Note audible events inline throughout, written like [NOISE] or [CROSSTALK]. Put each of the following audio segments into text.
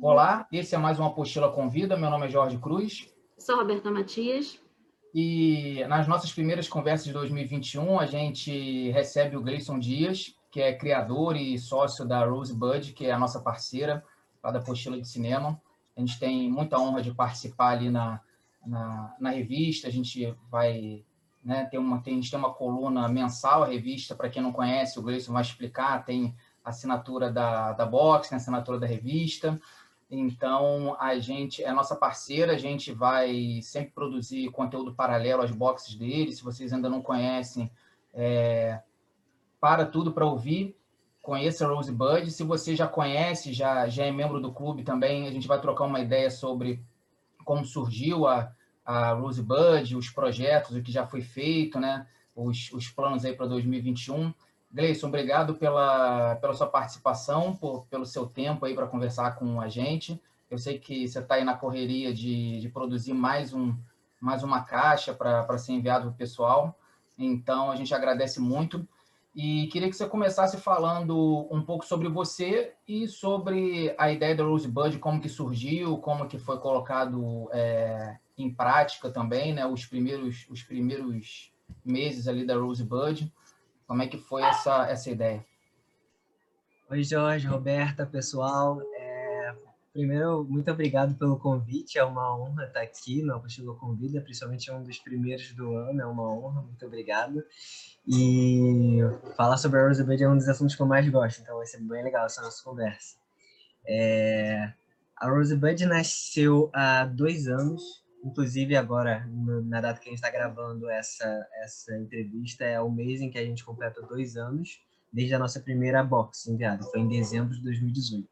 Olá, esse é mais uma Apostila Convida. Meu nome é Jorge Cruz. Sou Roberta Matias. E nas nossas primeiras conversas de 2021, a gente recebe o Gleison Dias, que é criador e sócio da Rosebud, que é a nossa parceira lá da Apostila de Cinema. A gente tem muita honra de participar ali na, na, na revista. A gente vai né, ter uma, tem, a gente tem uma coluna mensal, a revista, para quem não conhece, o Gleison vai explicar, tem assinatura da, da Box, tem assinatura da revista. Então, a gente é nossa parceira, a gente vai sempre produzir conteúdo paralelo às boxes deles. Se vocês ainda não conhecem, é, para tudo para ouvir, conheça a Rosebud. Se você já conhece, já, já é membro do clube também, a gente vai trocar uma ideia sobre como surgiu a, a Rosebud, os projetos, o que já foi feito, né? os, os planos aí para 2021. Gleison, obrigado pela, pela sua participação, por, pelo seu tempo aí para conversar com a gente. Eu sei que você está aí na correria de, de produzir mais, um, mais uma caixa para ser enviado para o pessoal. Então, a gente agradece muito. E queria que você começasse falando um pouco sobre você e sobre a ideia da Rosebud, como que surgiu, como que foi colocado é, em prática também, né? Os primeiros, os primeiros meses ali da Rosebud. Como é que foi essa, essa ideia? Oi, Jorge, Roberta, pessoal. É, primeiro, muito obrigado pelo convite. É uma honra estar aqui no Apostila Convida, principalmente um dos primeiros do ano. É uma honra, muito obrigado. E falar sobre a Rosebud é um dos assuntos que eu mais gosto, então vai ser bem legal essa nossa conversa. É, a Rosebud nasceu há dois anos Inclusive, agora, na data que a gente está gravando essa, essa entrevista, é o mês em que a gente completa dois anos desde a nossa primeira box enviada. Foi em dezembro de 2018.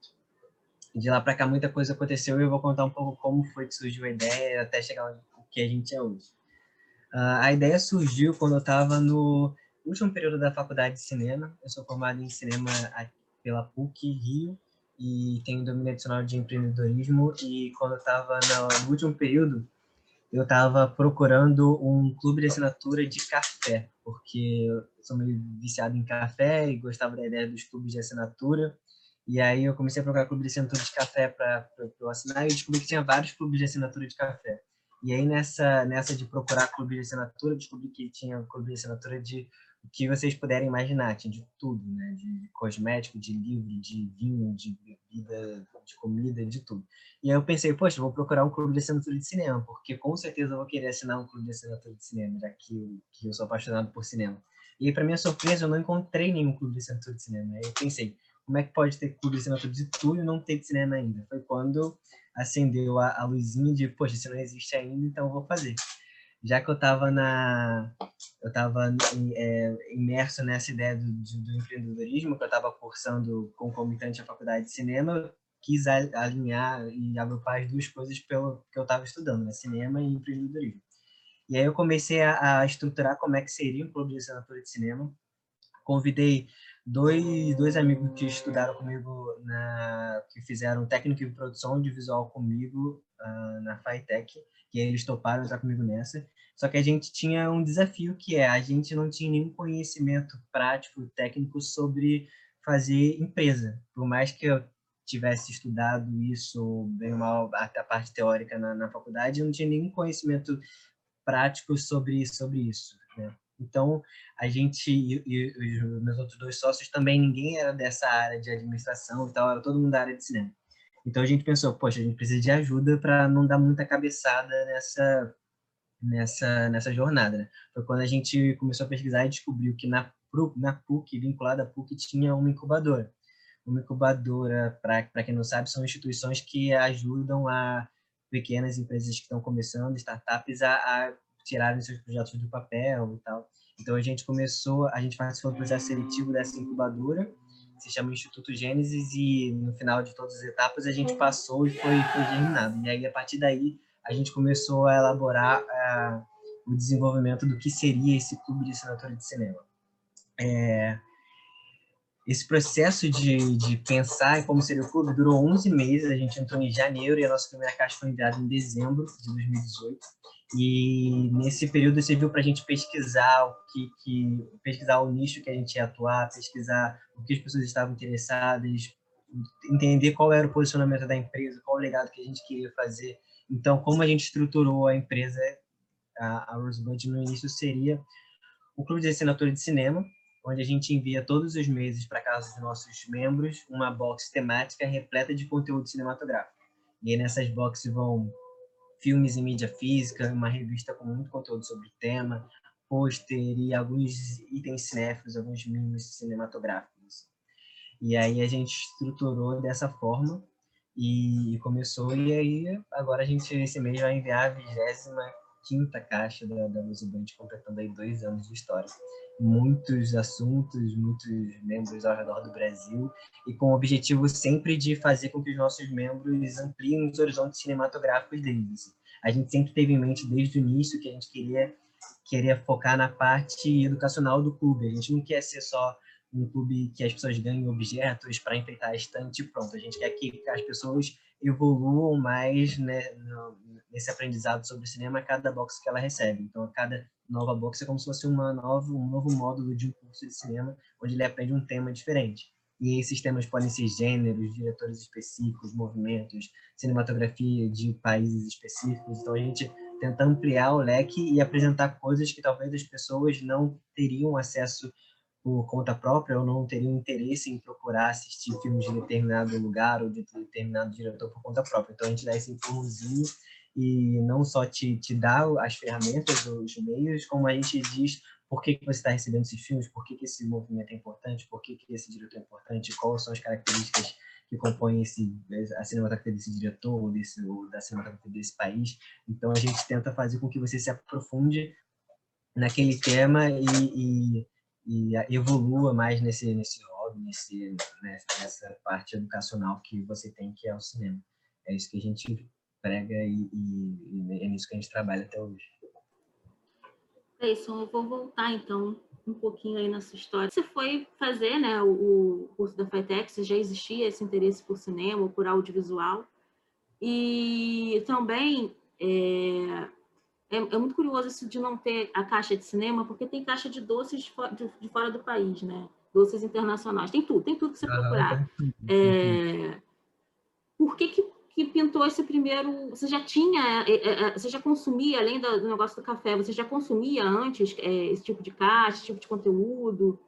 De lá para cá, muita coisa aconteceu e eu vou contar um pouco como foi que surgiu a ideia até chegar onde que a gente é hoje. Uh, a ideia surgiu quando eu estava no último período da faculdade de cinema. Eu sou formado em cinema pela PUC Rio e tenho domínio adicional de empreendedorismo. E quando eu estava no último período, eu estava procurando um clube de assinatura de café, porque eu sou meio viciado em café e gostava da ideia dos clubes de assinatura. E aí eu comecei a procurar clube de assinatura de café para eu assinar e descobri que tinha vários clubes de assinatura de café. E aí nessa nessa de procurar clube de assinatura, descobri que tinha clube de assinatura de o que vocês puderem imaginar, tinha de tudo, né? De cosmético, de livro, de vinho, de bebida, de comida, de tudo. E aí eu pensei, poxa, vou procurar um clube de assinatura de cinema, porque com certeza eu vou querer assinar um clube de assinatura de cinema, já que eu, que eu sou apaixonado por cinema. E para minha surpresa, eu não encontrei nenhum clube de assinatura de cinema. Aí eu pensei, como é que pode ter clube de assinatura de tudo e não ter de cinema ainda? Foi quando acendeu a, a luzinha de, poxa, se não existe ainda, então eu vou fazer já que eu estava na eu estava é, imerso nessa ideia do, do empreendedorismo que eu estava cursando concomitante à faculdade de cinema quis alinhar e agrupar as duas coisas pelo que eu estava estudando né? cinema e empreendedorismo e aí eu comecei a, a, estruturar como é que seria um clube de assinatura de cinema convidei dois dois amigos que estudaram comigo na que fizeram técnico de produção audiovisual comigo uh, na Fitech que eles toparam entrar comigo nessa. Só que a gente tinha um desafio que é a gente não tinha nenhum conhecimento prático, técnico sobre fazer empresa. Por mais que eu tivesse estudado isso bem mal até a parte teórica na, na faculdade, eu não tinha nenhum conhecimento prático sobre sobre isso. Né? Então a gente e, e, os meus outros dois sócios também ninguém era dessa área de administração e tal, era todo mundo da área de cinema. Então a gente pensou, poxa, a gente precisa de ajuda para não dar muita cabeçada nessa nessa nessa jornada. Né? Foi quando a gente começou a pesquisar e descobriu que na na PUC, vinculada à PUC, tinha uma incubadora. Uma incubadora, para quem não sabe, são instituições que ajudam a pequenas empresas que estão começando, startups, a, a tirarem seus projetos do papel e tal. Então a gente começou, a gente participou do processo seletivo dessa incubadora se chama Instituto Gênesis e no final de todas as etapas a gente passou e foi, foi germinado. E aí, a partir daí, a gente começou a elaborar uh, o desenvolvimento do que seria esse clube de assinatura de cinema. É, esse processo de, de pensar em como seria o clube durou 11 meses, a gente entrou em janeiro e a nossa primeira caixa foi enviada em dezembro de 2018. E nesse período serviu para a gente pesquisar o que, que, pesquisar o nicho que a gente ia atuar, pesquisar o que as pessoas estavam interessadas, entender qual era o posicionamento da empresa, qual o legado que a gente queria fazer. Então, como a gente estruturou a empresa, a, a Rosebud no início seria o clube de assinatura de cinema, onde a gente envia todos os meses para casa dos nossos membros uma box temática repleta de conteúdo cinematográfico. E aí nessas boxes vão filmes em mídia física, uma revista com muito conteúdo sobre o tema, pôster e alguns itens cinéfilos, alguns mimos cinematográficos. E aí a gente estruturou dessa forma e começou, e aí agora a gente esse mês vai enviar a vigésima quinta caixa da, da Band, completando aí dois anos de história. Muitos assuntos, muitos membros ao redor do Brasil, e com o objetivo sempre de fazer com que os nossos membros ampliem os horizontes cinematográficos deles. A gente sempre teve em mente desde o início que a gente queria queria focar na parte educacional do clube. A gente não quer ser só um clube que as pessoas ganhem objetos para enfeitar a estante pronto. A gente quer que as pessoas evoluam mais né, no, nesse aprendizado sobre cinema a cada box que ela recebe. Então, a cada nova box é como se fosse uma nova, um novo módulo de um curso de cinema, onde ele aprende um tema diferente. E esses temas podem ser gêneros, diretores específicos, movimentos, cinematografia de países específicos. Então, a gente tenta ampliar o leque e apresentar coisas que talvez as pessoas não teriam acesso por conta própria ou não teriam interesse em procurar assistir filmes de determinado lugar ou de determinado diretor por conta própria. Então, a gente dá esse empurrãozinho e não só te, te dá as ferramentas, os meios, como a gente diz por que, que você está recebendo esses filmes, por que, que esse movimento é importante, por que, que esse diretor é importante, quais são as características que compõem esse, a cinematografia desse diretor ou, desse, ou da cinematografia desse país. Então, a gente tenta fazer com que você se aprofunde naquele tema e, e e evolua mais nesse, nesse hobby, nesse, né, nessa parte educacional que você tem, que é o cinema. É isso que a gente prega e, e, é nisso que a gente trabalha até hoje. É isso, eu vou voltar então um pouquinho aí na sua história. Você foi fazer né, o, curso da FITEX, já existia esse interesse por cinema por audiovisual. E também é, é, é, muito curioso isso de não ter a caixa de cinema, porque tem caixa de doces de, fora, de, de fora do país, né? Doces internacionais. Tem tudo, tem tudo que você procurar. É, por que, que, que, pintou esse primeiro... Você já tinha, é, é, é, você já consumia, além do, do, negócio do café, você já consumia antes esse tipo de caixa, esse tipo de conteúdo?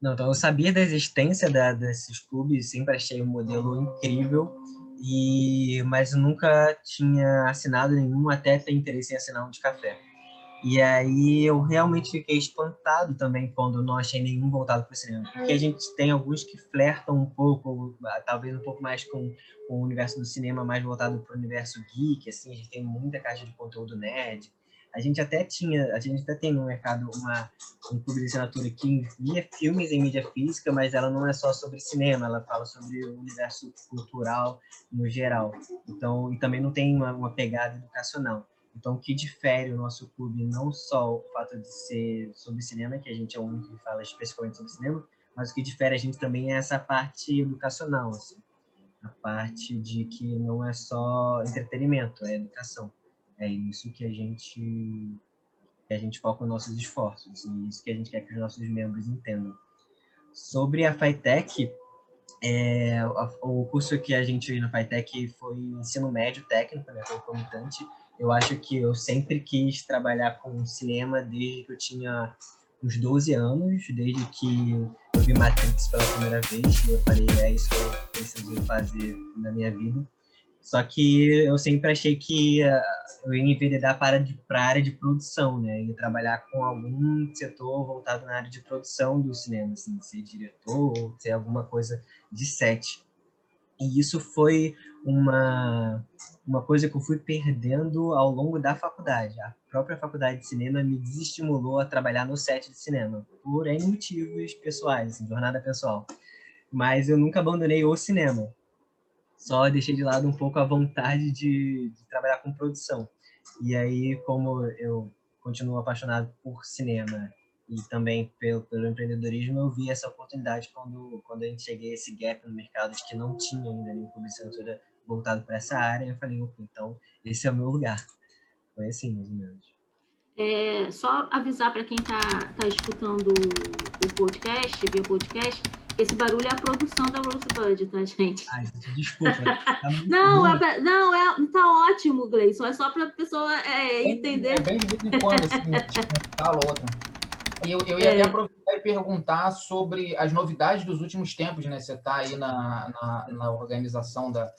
Não, então eu sabia da existência da, desses clubes, sempre achei um modelo incrível, e mas nunca tinha assinado nenhum até ter interesse em assinar um de café. E aí eu realmente fiquei espantado também quando não achei nenhum voltado para o cinema, porque a gente tem alguns que flertam um pouco, talvez um pouco mais com, com o universo do cinema, mais voltado para o universo geek, assim, a gente tem muita caixa de conteúdo nerd, a gente até tinha, a gente até tem no mercado uma um clube de assinatura que envia filmes em mídia física, mas ela não é só sobre cinema, ela fala sobre o universo cultural no geral. Então, e também não tem uma, uma pegada educacional. Então, o que difere o nosso clube não só o fato de ser sobre cinema, que a gente é o único que fala especificamente sobre cinema, mas o que difere a gente também é essa parte educacional, assim. a parte de que não é só entretenimento, é educação. É isso que a gente que a gente foca os nossos esforços e isso que a gente quer que os nossos membros entendam. Sobre a FITEC, é, o curso que a gente fez na FITEC foi ensino médio técnico, né, concomitante. Eu acho que eu sempre quis trabalhar com cinema desde que eu tinha uns 12 anos, desde que eu vi Matrix pela primeira vez. Eu falei, é isso que eu preciso fazer na minha vida. Só que eu sempre achei que eu ia enveredar para, a área de produção, né? Ia trabalhar com algum setor voltado na área de produção do cinema, assim, ser diretor ou ser alguma coisa de set. E isso foi uma, uma coisa que eu fui perdendo ao longo da faculdade. A própria faculdade de cinema me desestimulou a trabalhar no set de cinema, por motivos pessoais, assim, jornada pessoal. Mas eu nunca abandonei o cinema só deixei de lado um pouco a vontade de, de trabalhar com produção. E aí, como eu continuo apaixonado por cinema e também pelo, pelo empreendedorismo, eu vi essa oportunidade quando, quando a gente cheguei a esse gap no mercado de que não tinha ainda nenhum publicidade voltado para essa área. Eu falei, então esse é o meu lugar. Foi assim, mais ou menos. É, só avisar para quem está tá escutando o podcast, via podcast, Esse barulho é a produção da Rosebud, tá, gente? Ai, desculpa. Tá [LAUGHS] não, é, não, é, tá ótimo, Gleison. É só para a pessoa é, entender. É bem de vez em quando, assim, tipo, fala outra. E eu, eu ia é. até aproveitar e perguntar sobre as novidades dos últimos tempos, né? Você está aí na, na, na, organização da,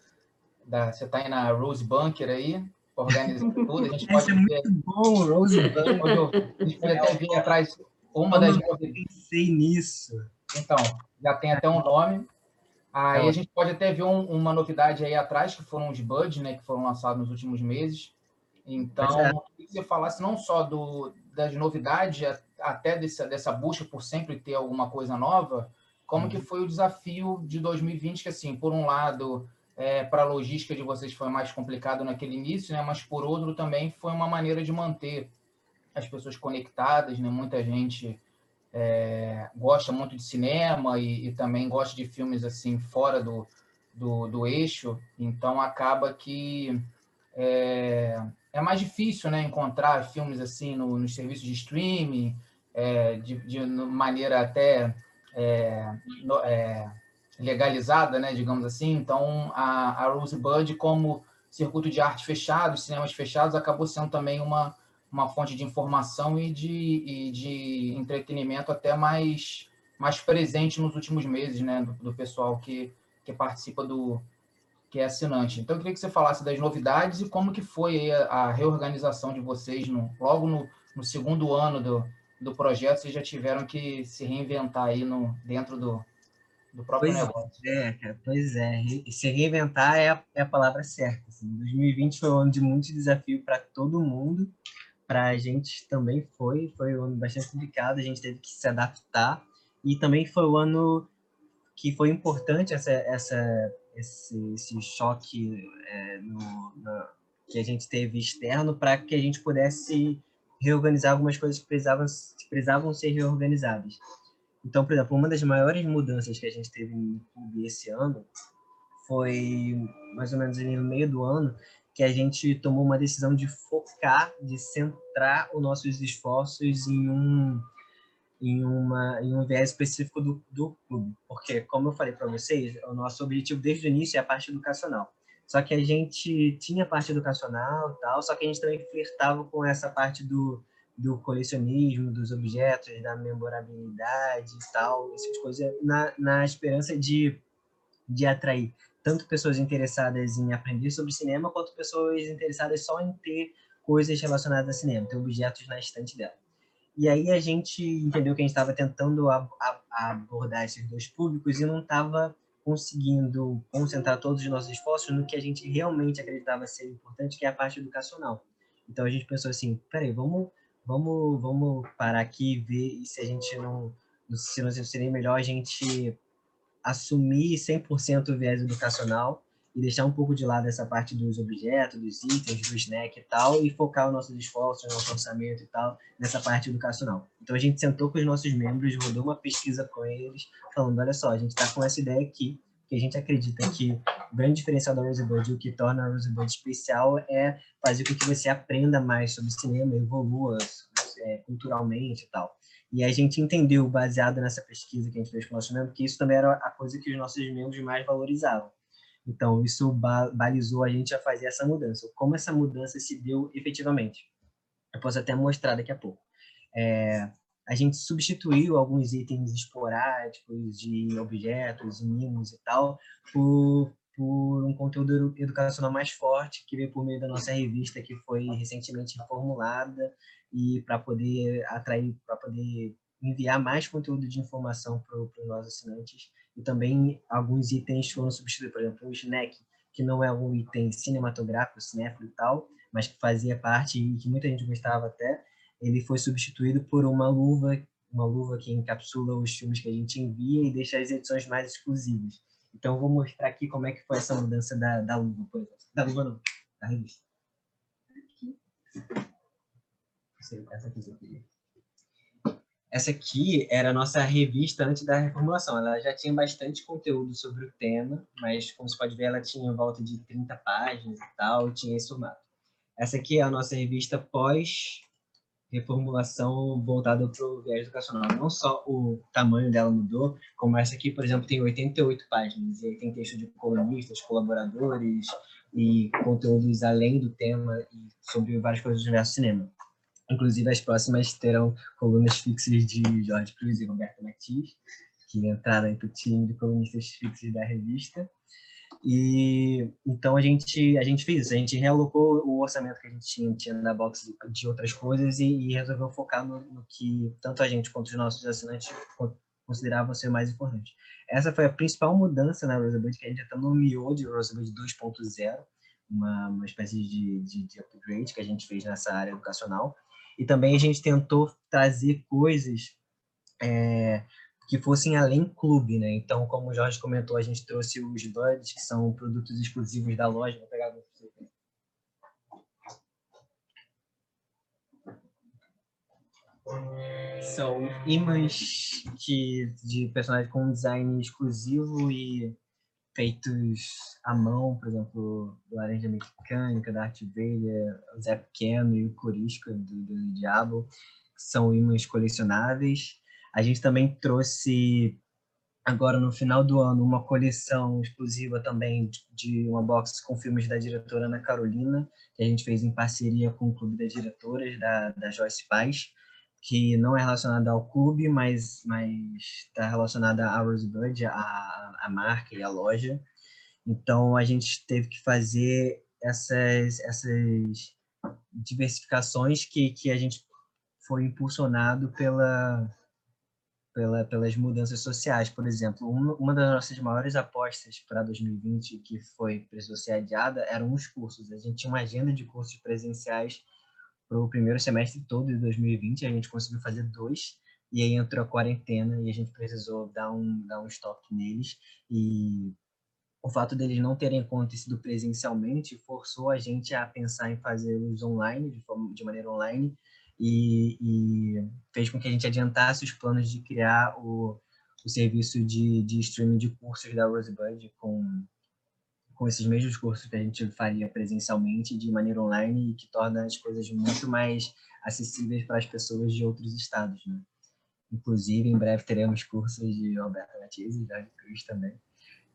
da. Você está aí na Rose Bunker aí, organizando [LAUGHS] tudo. A gente pode é muito bom, Rose Bunker. A gente pode até vir atrás uma das novidades. Pensei nisso. Então, já tem até um nome. Aí a gente pode até ver um, uma novidade aí atrás, que foram os buds, né, que foram lançados nos últimos meses. Então, é. que você falasse não só do, das novidades, até dessa, dessa busca por sempre ter alguma coisa nova, como uhum. que foi o desafio de 2020, que assim, por um lado, é, para a logística de vocês foi mais complicado naquele início, né, mas por outro também foi uma maneira de manter as pessoas conectadas, né, muita gente é, gosta muito de cinema e, e, também gosta de filmes assim fora do, do, do eixo, então acaba que é, é, mais difícil né, encontrar filmes assim no, nos serviços de streaming, é, de, de, maneira até é, no, é, legalizada, né, digamos assim. Então, a, a Rosebud, como circuito de arte fechado, cinemas fechados, acabou sendo também uma, uma fonte de informação e de, e de entretenimento até mais, mais presente nos últimos meses, né, do, do, pessoal que, que participa do que é assinante. Então, eu queria que você falasse das novidades e como que foi a, a reorganização de vocês no, logo no, no segundo ano do, do projeto, vocês já tiveram que se reinventar aí no, dentro do, do próprio pois negócio. É, cara, pois é. Se reinventar é a, é a palavra certa. Assim. 2020 foi um ano de muito desafio para todo mundo para a gente também foi, foi um ano bastante complicado, a gente teve que se adaptar e também foi um ano que foi importante essa, essa, esse, esse choque é, no, no, que a gente teve externo para que a gente pudesse reorganizar algumas coisas que precisavam, que precisavam ser reorganizadas. Então, por exemplo, uma das maiores mudanças que a gente teve no clube esse ano foi mais ou menos no meio do ano, que a gente tomou uma decisão de focar, de centrar os nossos esforços em um em uma em um viés específico do, do clube, porque como eu falei para vocês, o nosso objetivo desde o início é a parte educacional. Só que a gente tinha parte educacional, tal, só que a gente também flertava com essa parte do do colecionismo, dos objetos, da memorabilidade e tal, essas coisas, na, na esperança de, de atrair tanto pessoas interessadas em aprender sobre cinema, quanto pessoas interessadas só em ter coisas relacionadas a cinema, ter objetos na estante dela. E aí a gente entendeu que a gente estava tentando abordar esses dois públicos e não estava conseguindo concentrar todos os nossos esforços no que a gente realmente acreditava ser importante, que é a parte educacional. Então a gente pensou assim, peraí, vamos, vamos, vamos parar aqui e ver se a gente não, se não seria melhor a gente assumir 100% o viés educacional e deixar um pouco de lado essa parte dos objetos, dos itens, do snack e tal, e focar os nossos esforços, o nosso orçamento e tal, nessa parte educacional. Então a gente sentou com os nossos membros, rodou uma pesquisa com eles, falando, olha só, a gente está com essa ideia aqui, que a gente acredita que o grande diferencial da Rosebud, o que torna a Rosebud especial é fazer com que você aprenda mais sobre cinema, evolua é, culturalmente e tal. E a gente entendeu, baseado nessa pesquisa que a gente fez com o nosso membro, que isso também era a coisa que os nossos membros mais valorizavam. Então, isso balizou a gente a fazer essa mudança. Como essa mudança se deu efetivamente? Eu posso até mostrar daqui a pouco. É, a gente substituiu alguns itens esporádicos de objetos, mimos e tal, por, por um conteúdo educacional mais forte, que veio por meio da nossa revista, que foi recentemente reformulada e para poder atrair, para poder enviar mais conteúdo de informação para os nossos assinantes. E também alguns itens foram substituídos, por exemplo, o snack, que não é um item cinematográfico, cinéfilo e tal, mas que fazia parte e que muita gente gostava até, ele foi substituído por uma luva, uma luva que encapsula os filmes que a gente envia e deixa as edições mais exclusivas. Então, eu vou mostrar aqui como é que foi essa mudança da, da luva, por exemplo. Da luva não, da revista. Aqui essa aqui Essa aqui era a nossa revista antes da reformulação. Ela já tinha bastante conteúdo sobre o tema, mas, como você pode ver, ela tinha em volta de 30 páginas e tal, e tinha esse formato. Essa aqui é a nossa revista pós reformulação voltada para o viés educacional. Não só o tamanho dela mudou, como essa aqui, por exemplo, tem 88 páginas, e aí tem texto de colunistas, colaboradores e conteúdos além do tema e sobre várias coisas do universo cinema. Inclusive, as próximas terão colunas fixas de Jorge Cruz e Roberto Matias, que entraram para o time de colunistas fixos da revista. E então a gente a gente fez a gente realocou o orçamento que a gente tinha, tinha na box de, outras coisas e, e resolveu focar no, no, que tanto a gente quanto os nossos assinantes consideravam ser mais importante. Essa foi a principal mudança na Rosebud, que a gente já está no miolo de Rosebud 2.0, uma, uma espécie de, de, de upgrade que a gente fez nessa área educacional. E também a gente tentou trazer coisas é, que fossem além clube, né? Então, como o Jorge comentou, a gente trouxe os buds, que são produtos exclusivos da loja. Vou pegar São imãs que, de personagens com design exclusivo e feitos à mão, por exemplo, do Laranja Mecânica, da Art Vader, o Zé Pequeno e o Corisco do, do Diabo, são imãs colecionáveis. A gente também trouxe agora no final do ano uma coleção exclusiva também de uma box com filmes da diretora Ana Carolina, que a gente fez em parceria com o Clube das Diretoras da, da Joyce Paz, que não é relacionada ao clube, mas está relacionada à Rosebud, a, a marca e a loja. Então a gente teve que fazer essas, essas diversificações que, que a gente foi impulsionado pela, pela, pelas mudanças sociais. Por exemplo, uma, uma das nossas maiores apostas para 2020, que foi adiada, eram os cursos. A gente tinha uma agenda de cursos presenciais para o primeiro semestre todo de 2020, a gente conseguiu fazer dois, e aí entrou a quarentena e a gente precisou dar um, dar um stop neles. E o fato deles não terem acontecido presencialmente forçou a gente a pensar em fazê-los online, de, forma, de maneira online, e, e, fez com que a gente adiantasse os planos de criar o, o serviço de, de streaming de cursos da Rosebud com, com esses mesmos cursos que a gente faria presencialmente de maneira online e que torna as coisas muito mais acessíveis para as pessoas de outros estados, né? Inclusive, em breve teremos cursos de Roberto Matias e Jorge Cruz também.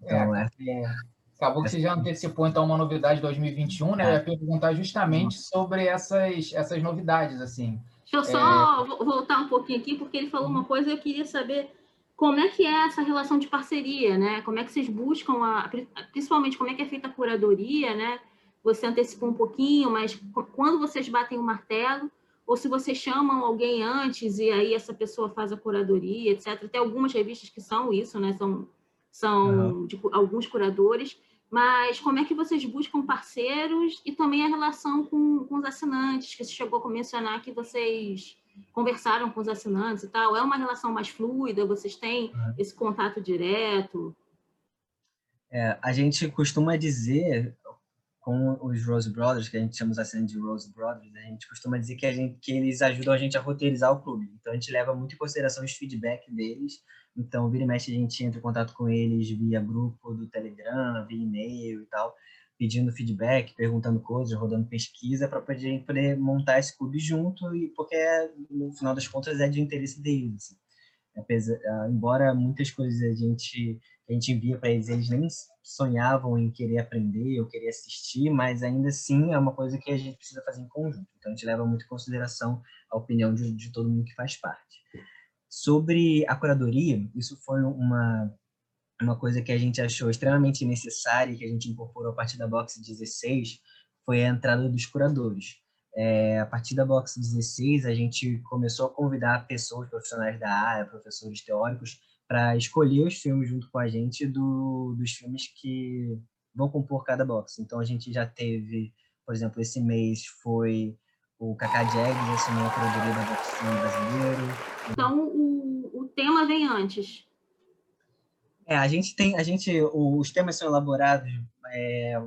Então, é, é... Acabou que você já antecipou, então, uma novidade de 2021, né? Eu ia perguntar justamente sobre essas, essas novidades, assim. Deixa eu só é... voltar um pouquinho aqui, porque ele falou uma coisa e eu queria saber como é que é essa relação de parceria, né? Como é que vocês buscam, a, principalmente como é que é feita a curadoria, né? Você antecipou um pouquinho, mas quando vocês batem o martelo, ou se vocês chamam alguém antes e aí essa pessoa faz a curadoria, etc. Tem algumas revistas que são isso, né? São, são uhum. de, alguns curadores mas como é que vocês buscam parceiros e também a relação com, com os assinantes, que você chegou a mencionar que vocês conversaram com os assinantes e tal. É uma relação mais fluida? Vocês têm esse contato direto? É, a gente costuma dizer com os Rose Brothers, que a gente chama os assinantes de Rose Brothers, a gente costuma dizer que, a gente, que eles ajudam a gente a roteirizar o clube. Então, a gente leva muito em consideração os feedback deles. Então, vira e mexe, a gente entra em contato com eles via grupo do Telegram, via e-mail e tal, pedindo feedback, perguntando coisas, rodando pesquisa para poder, poder montar esse clube junto, e porque, no final das contas, é de interesse deles. Assim. Ah, embora muitas coisas a gente a gente envia para eles, eles nem sonhavam em querer aprender ou querer assistir, mas ainda assim é uma coisa que a gente precisa fazer em conjunto. Então a gente leva muito em consideração a opinião de, de todo mundo que faz parte. Sobre a curadoria, isso foi uma uma coisa que a gente achou extremamente necessária e que a gente incorporou a partir da Box 16 foi a entrada dos curadores. É, a partir da Box 16, a gente começou a convidar pessoas profissionais da área, professores teóricos, para escolher os filmes junto com a gente do, dos filmes que vão compor cada box. Então a gente já teve, por exemplo, esse mês foi o Kaká Jags, assinou a curadoria da Box brasileiro. Então o, o tema vem antes. É, a gente tem, a gente, os temas são elaborados é,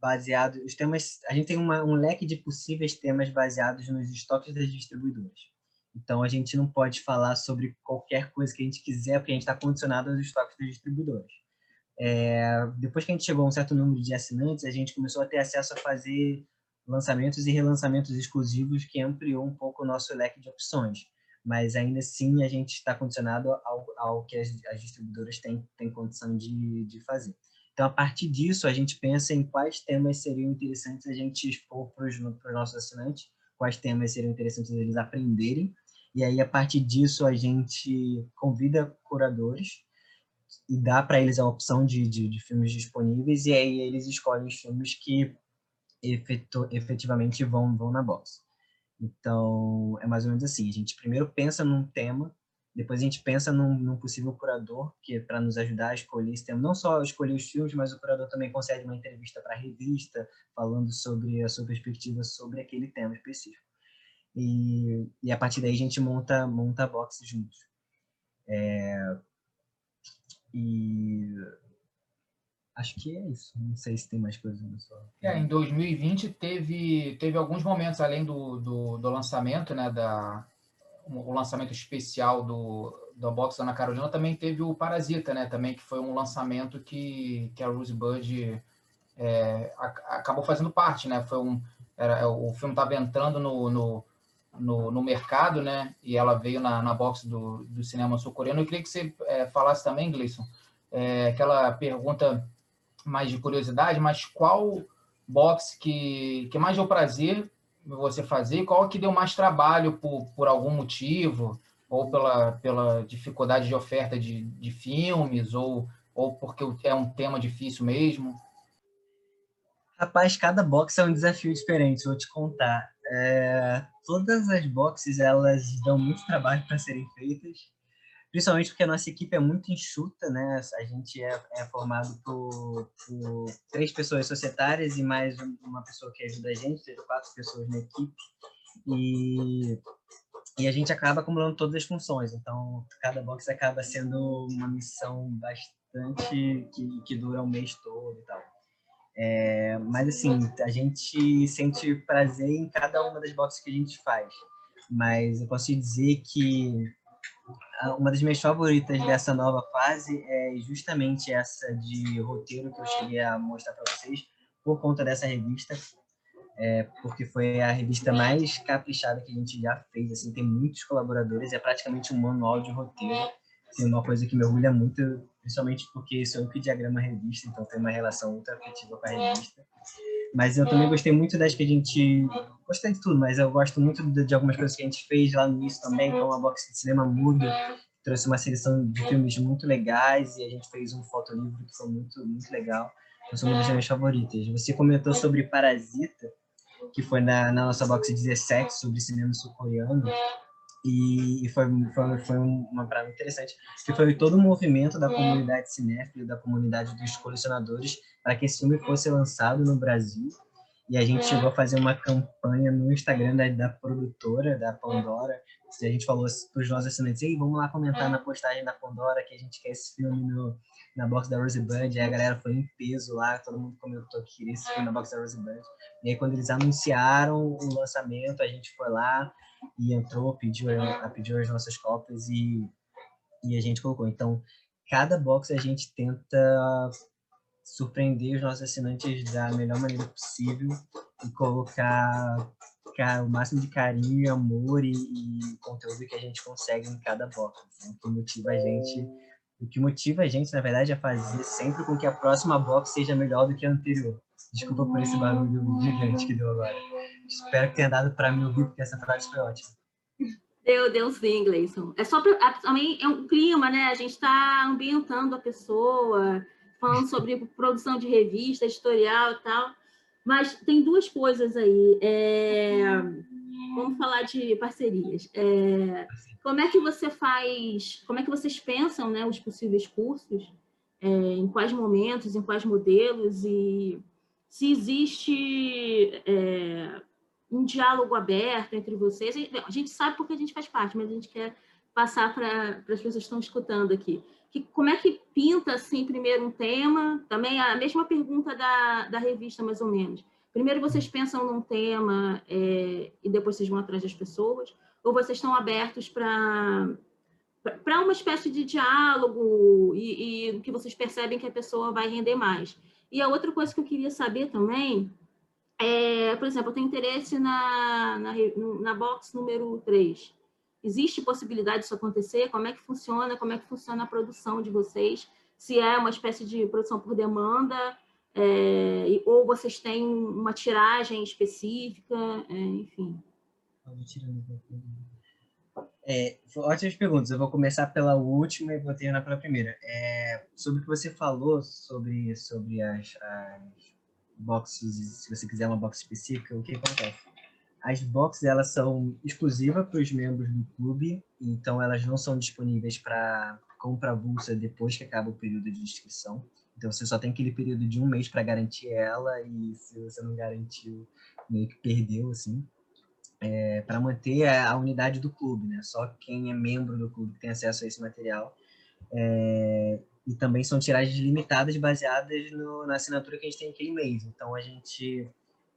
baseados, os temas, a gente tem uma, um leque de possíveis temas baseados nos estoques das distribuidoras. Então, a gente não pode falar sobre qualquer coisa que a gente quiser, porque a gente está condicionado aos estoques dos distribuidores. É, depois que a gente chegou a um certo número de assinantes, a gente começou a ter acesso a fazer lançamentos e relançamentos exclusivos que ampliou um pouco o nosso leque de opções. Mas ainda assim a gente está condicionado ao, ao que as, as, distribuidoras têm, têm condição de, de fazer. Então, a partir disso, a gente pensa em quais temas seriam interessantes a gente expor para os nossos assinantes, quais temas seriam interessantes eles aprenderem, e aí, a partir disso, a gente convida curadores e dá para eles a opção de, de, de, filmes disponíveis, e aí eles escolhem os filmes que efetu, efetivamente vão, vão na box. Então, é mais ou menos assim, a gente primeiro pensa num tema, depois a gente pensa num, num possível curador, que é para nos ajudar a escolher esse tema. Não só escolher os filmes, mas o curador também concede uma entrevista para a revista, falando sobre a sua perspectiva sobre aquele tema específico. E, e a partir daí a gente monta, monta a box juntos. É, e acho que é isso. Não sei se tem mais coisas no sua. É, em 2020 teve, teve alguns momentos, além do, do, do lançamento, né, da, o lançamento especial do, do Box Ana Carolina, também teve o Parasita, né, também, que foi um lançamento que, que a Rosebud é, acabou fazendo parte, né, foi um, era, o filme estava entrando no, no, no, no, mercado, né, e ela veio na, na box do, do cinema sul-coreano. Eu queria que você é, falasse também, Gleison, é, aquela pergunta mais de curiosidade, mas qual box que, que mais deu prazer você fazer? Qual que deu mais trabalho por, por algum motivo? Ou pela, pela dificuldade de oferta de, de filmes? Ou, ou porque é um tema difícil mesmo? Rapaz, cada box é um desafio diferente, vou te contar. É, todas as boxes, elas dão muito trabalho para serem feitas principalmente porque a nossa equipe é muito enxuta, né? A gente é, é formado por, por, três pessoas societárias e mais uma pessoa que ajuda a gente, seja quatro pessoas na equipe. E, e a gente acaba acumulando todas as funções. Então, cada box acaba sendo uma missão bastante que, que dura um mês todo e tal. É, mas assim, a gente sente prazer em cada uma das boxes que a gente faz. Mas eu posso te dizer que uma das minhas favoritas dessa nova fase é justamente essa de roteiro que eu cheguei a mostrar para vocês por conta dessa revista, é, porque foi a revista mais caprichada que a gente já fez. Assim, tem muitos colaboradores, é praticamente um manual de roteiro. Tem uma coisa que me orgulha muito, principalmente porque sou eu que diagrama revista, então tem uma relação muito afetiva com a revista. Mas eu também gostei muito das que a gente. Gostei de tudo, mas eu gosto muito de, de algumas coisas que a gente fez lá no início também, como a box de cinema mudo, trouxe uma seleção de filmes muito legais e a gente fez um fotolivro que foi muito, muito legal. Então, são uma das minhas favoritas. Você comentou sobre Parasita, que foi na, na nossa box 17, sobre cinema sul-coreano. E, foi, foi, foi uma parada interessante, que foi todo o movimento da comunidade cinéfila, da comunidade dos colecionadores, para que esse filme fosse lançado no Brasil. E a gente chegou a fazer uma campanha no Instagram da, da produtora, da Pandora. A gente falou para os nossos assinantes, Ei, vamos lá comentar na postagem da Pandora que a gente quer esse filme no, na box da Rosebud. Aí a galera foi em peso lá, todo mundo comentou que queria esse filme na box da Rosebud. E aí quando eles anunciaram o lançamento, a gente foi lá, e entrou, pediu, pediu as nossas cópias e, e a gente colocou. Então, cada box a gente tenta surpreender os nossos assinantes da melhor maneira possível e colocar o máximo de carinho amor e, e, conteúdo que a gente consegue em cada box. Né? O que motiva a gente, o que motiva a gente, na verdade, é fazer sempre com que a próxima box seja melhor do que a anterior. Desculpa por esse barulho gigante que deu agora. Espero que tenha dado para me ouvir, porque essa frase foi ótima. Deu, deu sim, Gleison. É só pra, também é um clima, né? A gente está ambientando a pessoa, falando sobre [LAUGHS] produção de revista, editorial e tal. Mas tem duas coisas aí. É, vamos falar de parcerias. É, como é que você faz, como é que vocês pensam né, os possíveis cursos? É, em quais momentos, em quais modelos e se existe é, um diálogo aberto entre vocês. A gente sabe porque a gente faz parte, mas a gente quer passar para as pessoas que estão escutando aqui. Que, como é que pinta, assim, primeiro um tema? Também a mesma pergunta da, da revista, mais ou menos. Primeiro vocês pensam num tema é, e depois vocês vão atrás das pessoas? Ou vocês estão abertos para para uma espécie de diálogo e, e que vocês percebem que a pessoa vai render mais? E a outra coisa que eu queria saber também é, por exemplo, eu tenho interesse na, na, na box número 3. Existe possibilidade disso acontecer? Como é que funciona? Como é que funciona a produção de vocês? Se é uma espécie de produção por demanda, é, ou vocês têm uma tiragem específica, é, enfim. É, ótimas perguntas. Eu vou começar pela última e vou terminar pela primeira. É, sobre o que você falou sobre, sobre as, as boxes, se você quiser uma box específica, o que acontece? As boxes elas são exclusivas para os membros do clube, então elas não são disponíveis para compra avulsa depois que acaba o período de inscrição. Então você só tem aquele período de um mês para garantir ela e se você não garantiu, meio que perdeu, assim. É, para manter a, unidade do clube, né? Só quem é membro do clube tem acesso a esse material. É, e também são tiragens limitadas baseadas no, na assinatura que a gente tem aquele mês. Então a gente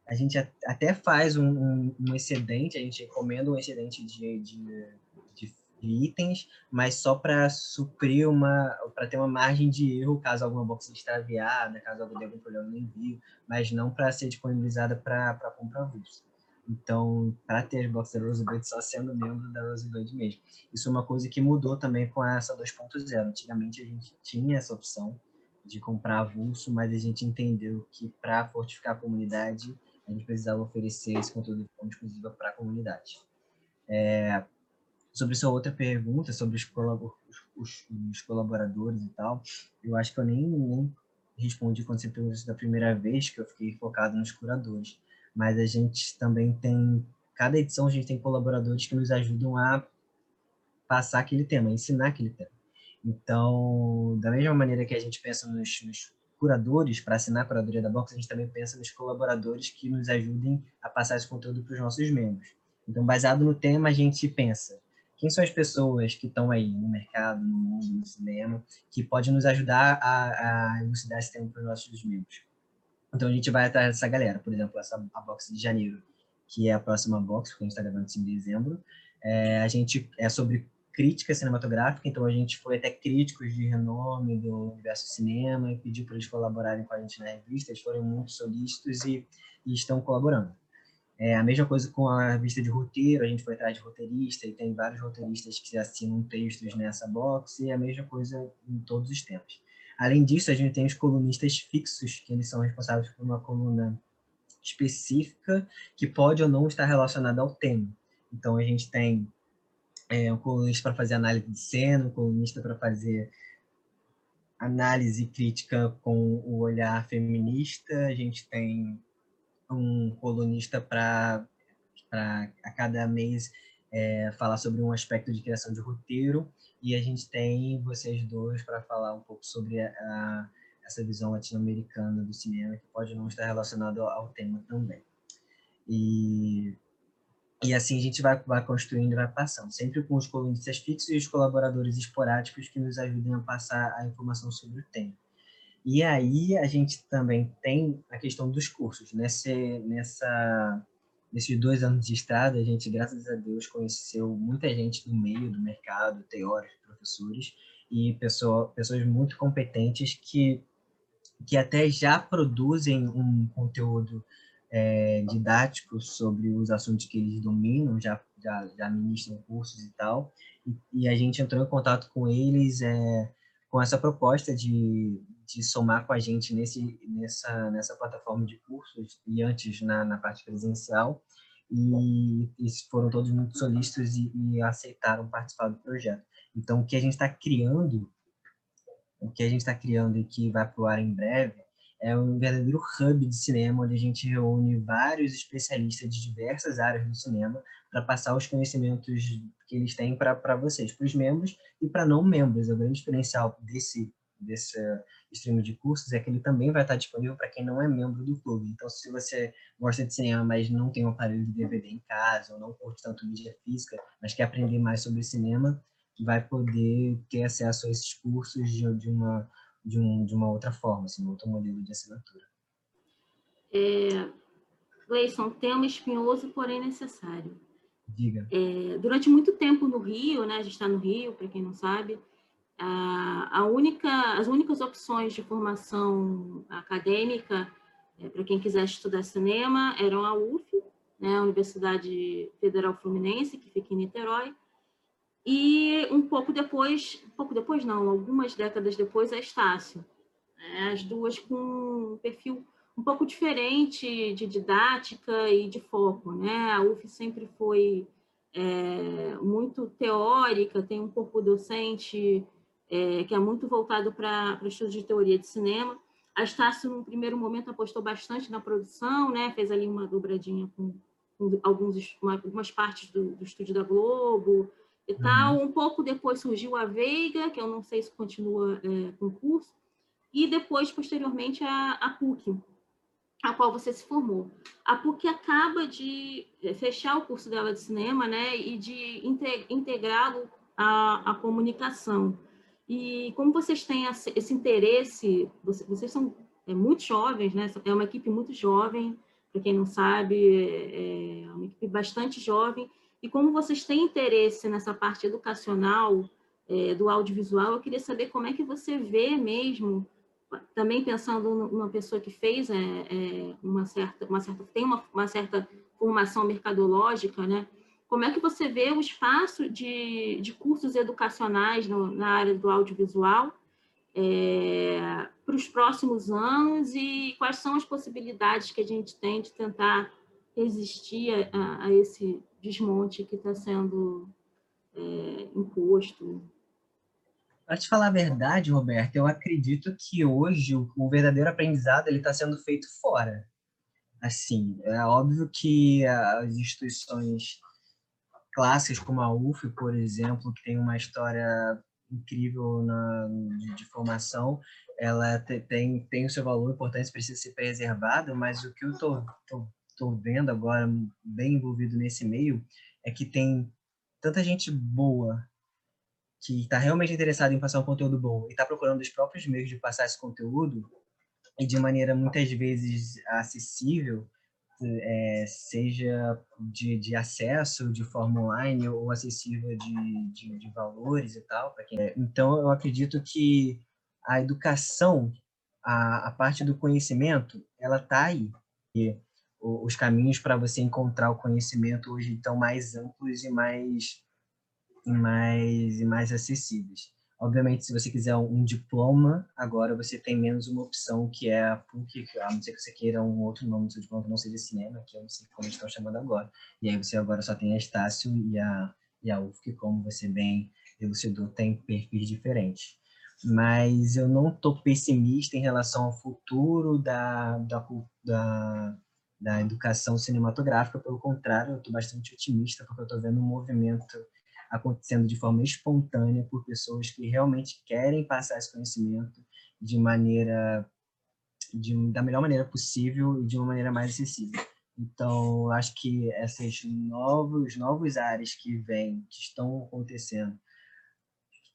a gente até faz um, um, excedente, a gente recomenda um excedente de, de, de, itens, mas só para suprir uma, para ter uma margem de erro caso alguma box extraviada, caso algum dê algum problema no envio, mas não para ser disponibilizada para compra avulsa. Então, para ter as boxes da Rosebud, só sendo membro da Rosebud mesmo. Isso é uma coisa que mudou também com essa 2.0. Antigamente a gente tinha essa opção de comprar avulso, mas a gente entendeu que para fortificar a comunidade a gente precisava oferecer esse conteúdo de forma exclusiva para a comunidade. É, sobre sua outra pergunta, sobre os, os, os, colaboradores e tal, eu acho que eu nem, nem respondi quando você perguntou isso da primeira vez, que eu fiquei focado nos curadores. Mas a gente também tem, cada edição a gente tem colaboradores que nos ajudam a passar aquele tema, ensinar aquele tema. Então, da mesma maneira que a gente pensa nos, nos curadores para assinar a curadoria da Box, a gente também pensa nos colaboradores que nos ajudem a passar esse conteúdo para os nossos membros. Então, baseado no tema, a gente pensa quem são as pessoas que estão aí no mercado, no mundo, no cinema, que podem nos ajudar a, a elucidar esse tema para os nossos membros. Então, a gente vai atrás dessa galera. Por exemplo, essa, a Box de janeiro, que é a próxima Box, que a gente está gravando em dezembro. É, a gente é sobre crítica cinematográfica, então a gente foi até críticos de renome do universo cinema e pediu para eles colaborarem com a gente na revista, eles foram muito solícitos e, e estão colaborando. É a mesma coisa com a revista de roteiro, a gente foi atrás de roteirista e tem vários roteiristas que assinam textos nessa box e é a mesma coisa em todos os tempos. Além disso, a gente tem os colunistas fixos, que eles são responsáveis por uma coluna específica que pode ou não estar relacionada ao tema. Então, a gente tem é, um colunista para fazer análise de cena, um colunista para fazer análise crítica com o olhar feminista, a gente tem um colunista para a cada mês é, falar sobre um aspecto de criação de roteiro, e a gente tem vocês dois para falar um pouco sobre a, a, essa visão latino-americana do cinema, que pode não estar relacionado ao, ao tema também. E e assim a gente vai, vai construindo e vai passando, sempre com os colunistas fixos e os colaboradores esporádicos que nos ajudem a passar a informação sobre o tema. E aí a gente também tem a questão dos cursos. Nesse, nessa, nesses dois anos de estrada, a gente, graças a Deus, conheceu muita gente do meio do mercado, teóricos, professores, e pessoa, pessoas muito competentes que, que até já produzem um conteúdo é, didáticos sobre os assuntos que eles dominam, já, já, já ministram cursos e tal, e, e, a gente entrou em contato com eles é, com essa proposta de, de somar com a gente nesse, nessa, nessa plataforma de cursos e antes na, na parte presencial, e, e foram todos muito solícitos e, e aceitaram participar do projeto. Então, o que a gente está criando, o que a gente está criando e que vai para o ar em breve, é um verdadeiro hub de cinema, onde a gente reúne vários especialistas de diversas áreas do cinema para passar os conhecimentos que eles têm para vocês, para os membros e para não membros. O grande diferencial desse, desse stream de cursos é que ele também vai estar disponível para quem não é membro do clube. Então, se você gosta de cinema, mas não tem um aparelho de DVD em casa, ou não curte tanto mídia física, mas quer aprender mais sobre cinema, vai poder ter acesso a esses cursos de, de uma de, um, de uma outra forma, assim, um outro modelo de assinatura. É, Gleison, tema espinhoso, porém necessário. Diga. É, durante muito tempo no Rio, né, a gente está no Rio, para quem não sabe, a, a única, as únicas opções de formação acadêmica é, para quem quiser estudar cinema, eram a UF, né, a Universidade Federal Fluminense, que fica em Niterói, e um pouco depois, um pouco depois não, algumas décadas depois, a Estácio. Né, as duas com um perfil um pouco diferente de didática e de foco. Né? A UF sempre foi é, muito teórica, tem um corpo docente é, que é muito voltado para o estudo de teoria de cinema. A Estácio, no primeiro momento, apostou bastante na produção, né? fez ali uma dobradinha com, com alguns, uma, algumas partes do, do estúdio da Globo e uhum. tal. Um pouco depois surgiu a Veiga, que eu não sei se continua é, com curso, e depois, posteriormente, a, a PUC, a qual você se formou. A PUC acaba de fechar o curso dela de cinema né, e de integrá-lo à, à comunicação. E como vocês têm esse interesse, vocês são é, muito jovens, né? é uma equipe muito jovem, para quem não sabe, é, é uma equipe bastante jovem, e como vocês têm interesse nessa parte educacional é, do audiovisual, eu queria saber como é que você vê mesmo também pensando numa pessoa que fez é, é, uma certa, uma certa, tem uma, uma, certa formação mercadológica, né? Como é que você vê o espaço de, de cursos educacionais no, na área do audiovisual é, para os próximos anos e quais são as possibilidades que a gente tem de tentar resistir a, a esse desmonte que está sendo é, imposto para te falar a verdade, Roberto, eu acredito que hoje o, o verdadeiro aprendizado ele está sendo feito fora. Assim, é óbvio que as instituições clássicas como a UF, por exemplo, que tem uma história incrível na, de, de formação, ela te, tem, tem o seu valor importante, precisa ser preservado, mas o que eu estou tô, tô, tô vendo agora, bem envolvido nesse meio, é que tem tanta gente boa que está realmente interessado em passar um conteúdo bom e está procurando os próprios meios de passar esse conteúdo e de maneira muitas vezes acessível, é, seja de, de, acesso de forma online ou acessível de, de, de valores e tal. Quem... É, então, eu acredito que a educação, a, a parte do conhecimento, ela está aí. E os caminhos para você encontrar o conhecimento hoje estão mais amplos e mais e mais, e mais acessíveis. Obviamente, se você quiser um, diploma, agora você tem menos uma opção, que é a PUC, a não ser que você queira um outro nome do seu diploma que não seja cinema, que eu não sei como estão chamando agora. E aí você agora só tem a Estácio e a, e a UFC, como você bem elucidou, tem perfis diferentes. Mas eu não estou pessimista em relação ao futuro da, da, da, da educação cinematográfica, pelo contrário, eu estou bastante otimista, porque eu estou vendo um movimento acontecendo de forma espontânea por pessoas que realmente querem passar esse conhecimento de maneira de, da melhor maneira possível e de uma maneira mais acessível. Então, acho que essas novos novos áreas que vêm, que estão acontecendo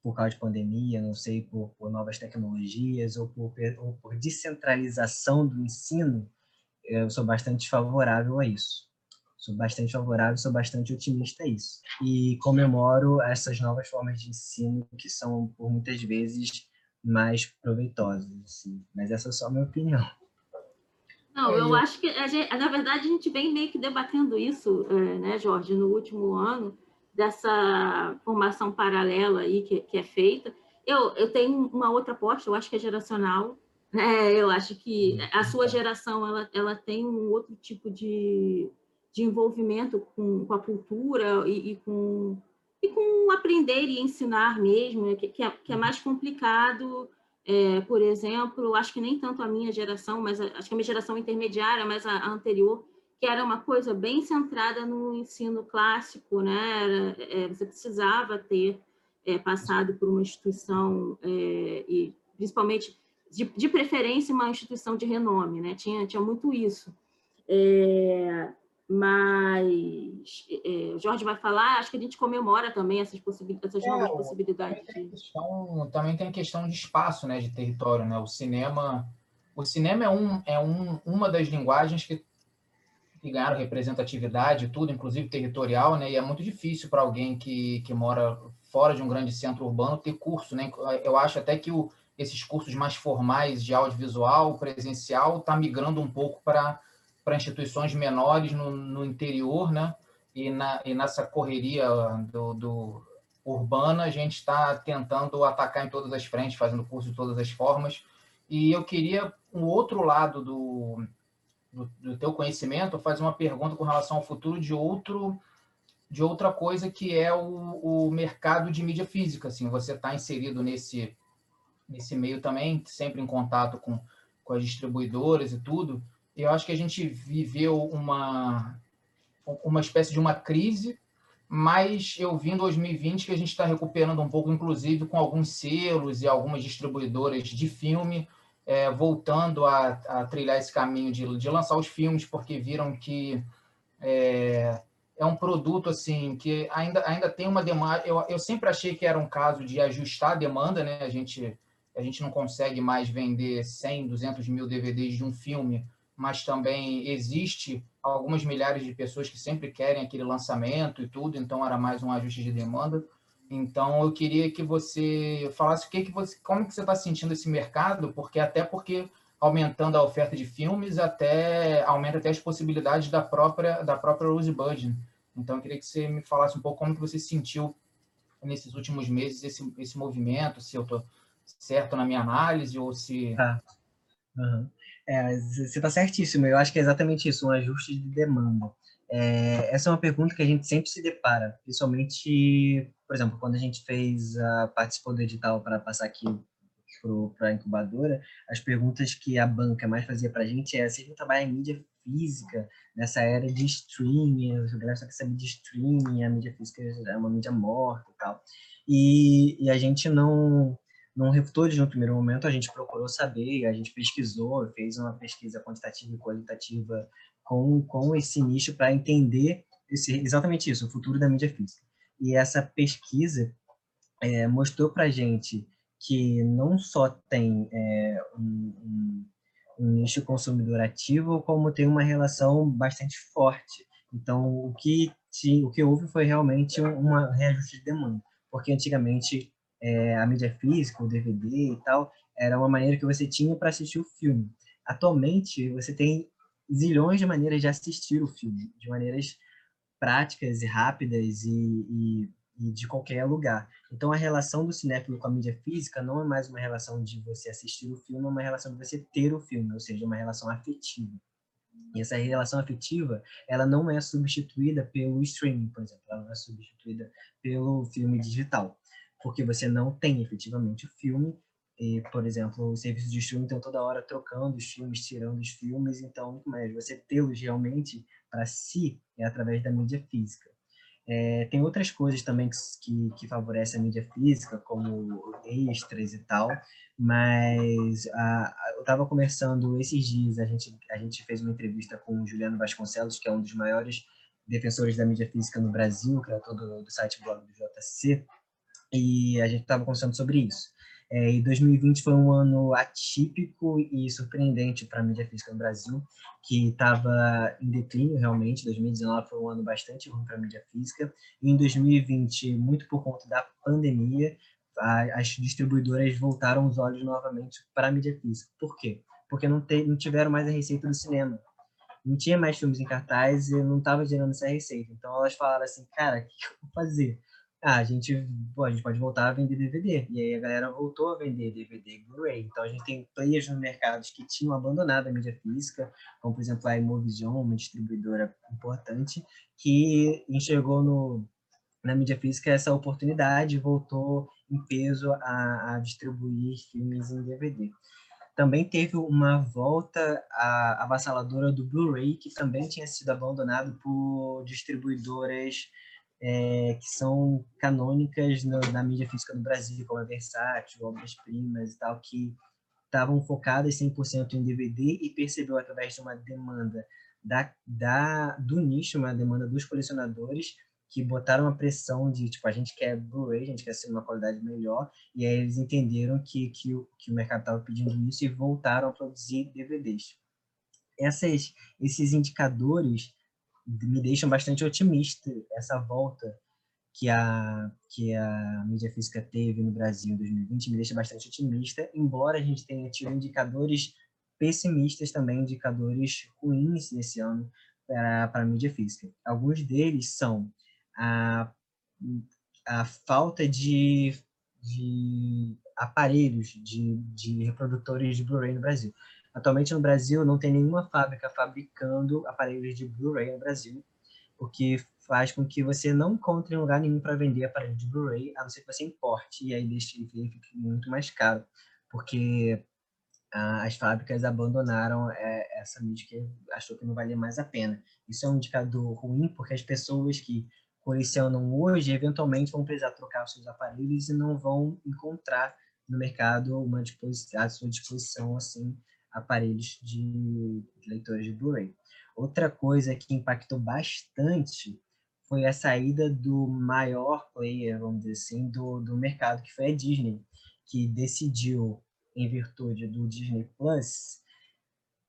por causa de pandemia, não sei, por, por novas tecnologias ou por, ou por descentralização do ensino, eu sou bastante favorável a isso. Sou bastante favorável, sou bastante otimista a isso. E comemoro essas novas formas de ensino que são, por muitas vezes, mais proveitosas. Assim. Mas essa é só a minha opinião. Não, eu acho que, gente, na verdade, a gente vem meio que debatendo isso, é, né, Jorge, no último ano, dessa formação paralela aí que, que é feita. Eu, eu tenho uma outra aposta, eu acho que é geracional. É, eu acho que a sua geração ela, ela tem um outro tipo de, de envolvimento com, com a cultura e, e, com e com aprender e ensinar mesmo, né, que, que, é, que é mais complicado. É, por exemplo, acho que nem tanto a minha geração, mas a, acho que a minha geração intermediária, mas a, a, anterior, que era uma coisa bem centrada no ensino clássico, né? Era, é, você precisava ter é, passado por uma instituição é, e principalmente de, de, preferência uma instituição de renome, né? Tinha tinha muito isso. É, mas é, o Jorge vai falar, acho que a gente comemora também essas, possibilidades, essas é, novas possibilidades. Também tem, questão, também tem a questão de espaço, né, de território, né? O cinema, o cinema é, um, é um, uma das linguagens que, que ganharam representatividade, tudo, inclusive territorial, né? E é muito difícil para alguém que, que mora fora de um grande centro urbano ter curso, né? Eu acho até que o esses cursos mais formais de audiovisual, presencial, está migrando um pouco para instituições menores no, no interior, né? E, na, e nessa correria do, do urbana, a gente está tentando atacar em todas as frentes, fazendo curso de todas as formas. E eu queria um outro lado do, do, do teu conhecimento, fazer uma pergunta com relação ao futuro de outro de outra coisa que é o, o mercado de mídia física. Assim, você está inserido nesse nesse meio também, sempre em contato com, com as distribuidoras e tudo. Eu acho que a gente viveu uma uma espécie de uma crise, mas eu vi em 2020 que a gente está recuperando um pouco, inclusive com alguns selos e algumas distribuidoras de filme é, voltando a, a, trilhar esse caminho de, de lançar os filmes, porque viram que é, é um produto assim que ainda, ainda tem uma demanda. Eu, eu sempre achei que era um caso de ajustar a demanda, né? A gente, a gente não consegue mais vender 100, 200 mil DVDs de um filme, mas também existe algumas milhares de pessoas que sempre querem aquele lançamento e tudo, então era mais um ajuste de demanda. Então eu queria que você falasse o que que você, como que você está sentindo esse mercado, porque até porque aumentando a oferta de filmes, até aumenta até as possibilidades da própria da própria Rosebud. Então, eu queria que você me falasse um pouco como que você sentiu nesses últimos meses esse, esse movimento, se eu estou certo na minha análise ou se... Tá. Uhum. É, você está certíssimo. Eu acho que é exatamente isso, um ajuste de demanda. É, essa é uma pergunta que a gente sempre se depara, principalmente, por exemplo, quando a gente fez a participou do edital para passar aqui para a incubadora, as perguntas que a banca mais fazia para a gente é se a gente trabalha em mídia física, nessa era de streaming, galera só quer saber de streaming, a mídia física é uma mídia morta e tal. E, e a gente não, não refutou de no primeiro momento, a gente procurou saber, a gente pesquisou, fez uma pesquisa quantitativa e qualitativa com, com esse nicho para entender esse, exatamente isso, o futuro da mídia física. E essa pesquisa é, mostrou para a gente que não só tem é, um, um, um, nicho consumidor ativo, como tem uma relação bastante forte. Então, o que, o que houve foi realmente uma reajuste de demanda, porque antigamente é, a mídia física, o DVD e tal, era uma maneira que você tinha para assistir o filme. Atualmente, você tem zilhões de maneiras de assistir o filme, de maneiras práticas e rápidas e, e e de qualquer lugar. Então, a relação do cinéfilo com a mídia física não é mais uma relação de você assistir o filme, é uma relação de você ter o filme, ou seja, uma relação afetiva. E essa relação afetiva, ela não é substituída pelo streaming, por exemplo, ela não é substituída pelo filme digital, porque você não tem efetivamente o filme, e, por exemplo, os serviços de streaming estão toda hora trocando os filmes, tirando os filmes, então, mas você tê-los realmente para si é através da mídia física. É, tem outras coisas também que, que, que, favorecem a mídia física, como extras e tal, mas a, eu estava conversando esses dias, a gente, a gente fez uma entrevista com o Juliano Vasconcelos, que é um dos maiores defensores da mídia física no Brasil, criador do, do site blog do JC, e a gente estava conversando sobre isso. É, e 2020 foi um ano atípico e surpreendente para a mídia física no Brasil, que estava em declínio realmente. 2019 foi um ano bastante ruim para a mídia física. E em 2020, muito por conta da pandemia, a, as distribuidoras voltaram os olhos novamente para a mídia física. Por quê? Porque não, te, não tiveram mais a receita do cinema. Não tinha mais filmes em cartaz e não estava gerando essa receita. Então elas falaram assim, cara, o que eu vou fazer? Ah, a gente, pô, a gente pode voltar a vender DVD. E aí a galera voltou a vender DVD e Blu-ray. Então a gente tem players no mercado que tinham abandonado a mídia física, como por exemplo a Imovision, uma distribuidora importante, que enxergou no, na mídia física essa oportunidade e voltou em peso a, a distribuir filmes em DVD. Também teve uma volta avassaladora do Blu-ray, que também tinha sido abandonado por distribuidoras é, que são canônicas no, na mídia física no Brasil, como a Versátil, Obras Primas e tal, que estavam focadas 100% em DVD e percebeu através de uma demanda da, da, do nicho, uma demanda dos colecionadores, que botaram uma pressão de, tipo, a gente quer Blu-ray, a gente quer ser uma qualidade melhor, e aí eles entenderam que, que, que o mercado estava pedindo isso e voltaram a produzir DVDs. Essas, esses indicadores me deixam bastante otimista essa volta que a, que a mídia física teve no Brasil em 2020 me deixa bastante otimista, embora a gente tenha tido indicadores pessimistas também, indicadores ruins nesse ano para, para a mídia física. Alguns deles são a, a falta de, de aparelhos, de, de reprodutores de Blu-ray no Brasil. Atualmente no Brasil não tem nenhuma fábrica fabricando aparelhos de Blu-ray no Brasil, o que faz com que você não encontre lugar nenhum para vender aparelho de Blu-ray, a não ser que você importe, e aí deixe fique muito mais caro, porque ah, as fábricas abandonaram é, essa mídia que achou que não valia mais a pena. Isso é um indicador ruim, porque as pessoas que colecionam hoje, eventualmente vão precisar trocar os seus aparelhos e não vão encontrar no mercado uma disposição, à sua disposição assim aparelhos de leitores de Blu-ray. Outra coisa que impactou bastante foi a saída do maior player, vamos dizer assim, do, do mercado, que foi a Disney, que decidiu, em virtude do Disney Plus,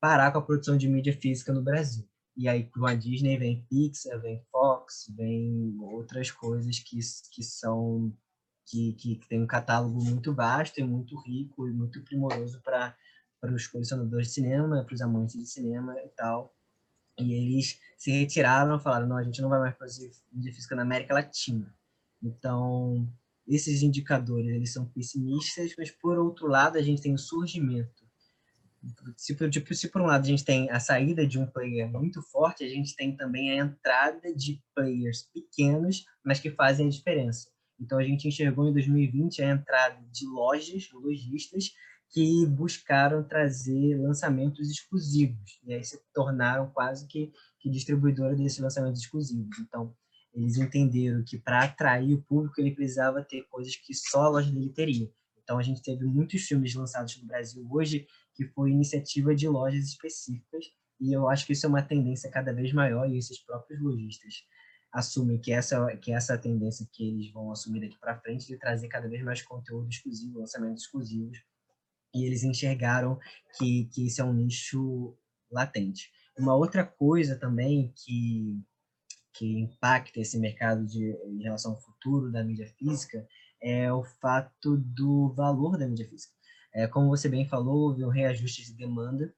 parar com a produção de mídia física no Brasil. E aí, com a Disney, vem Pixar, vem Fox, vem outras coisas que, que são que, que, tem um catálogo muito vasto e muito rico e muito primoroso para para os colecionadores de cinema, para os amantes de cinema e tal. E eles se retiraram, falaram, não, a gente não vai mais fazer mídia física na América Latina. Então, esses indicadores, eles são pessimistas, mas por outro lado, a gente tem o surgimento. Se tipo, se por um lado a gente tem a saída de um player muito forte, a gente tem também a entrada de players pequenos, mas que fazem a diferença. Então, a gente enxergou em 2020 a entrada de lojas, lojistas, que buscaram trazer lançamentos exclusivos, e aí se tornaram quase que, que distribuidora desses lançamentos exclusivos. Então, eles entenderam que para atrair o público ele precisava ter coisas que só a loja dele teria. Então, a gente teve muitos filmes lançados no Brasil hoje que foi iniciativa de lojas específicas, e eu acho que isso é uma tendência cada vez maior, e esses próprios lojistas assumem que essa que essa tendência que eles vão assumir daqui para frente de trazer cada vez mais conteúdo exclusivo, lançamentos exclusivos e eles enxergaram que, que isso é um nicho latente. Uma outra coisa também que, que impacta esse mercado de, em relação ao futuro da mídia física é o fato do valor da mídia física. É, como você bem falou, houve um reajuste de demanda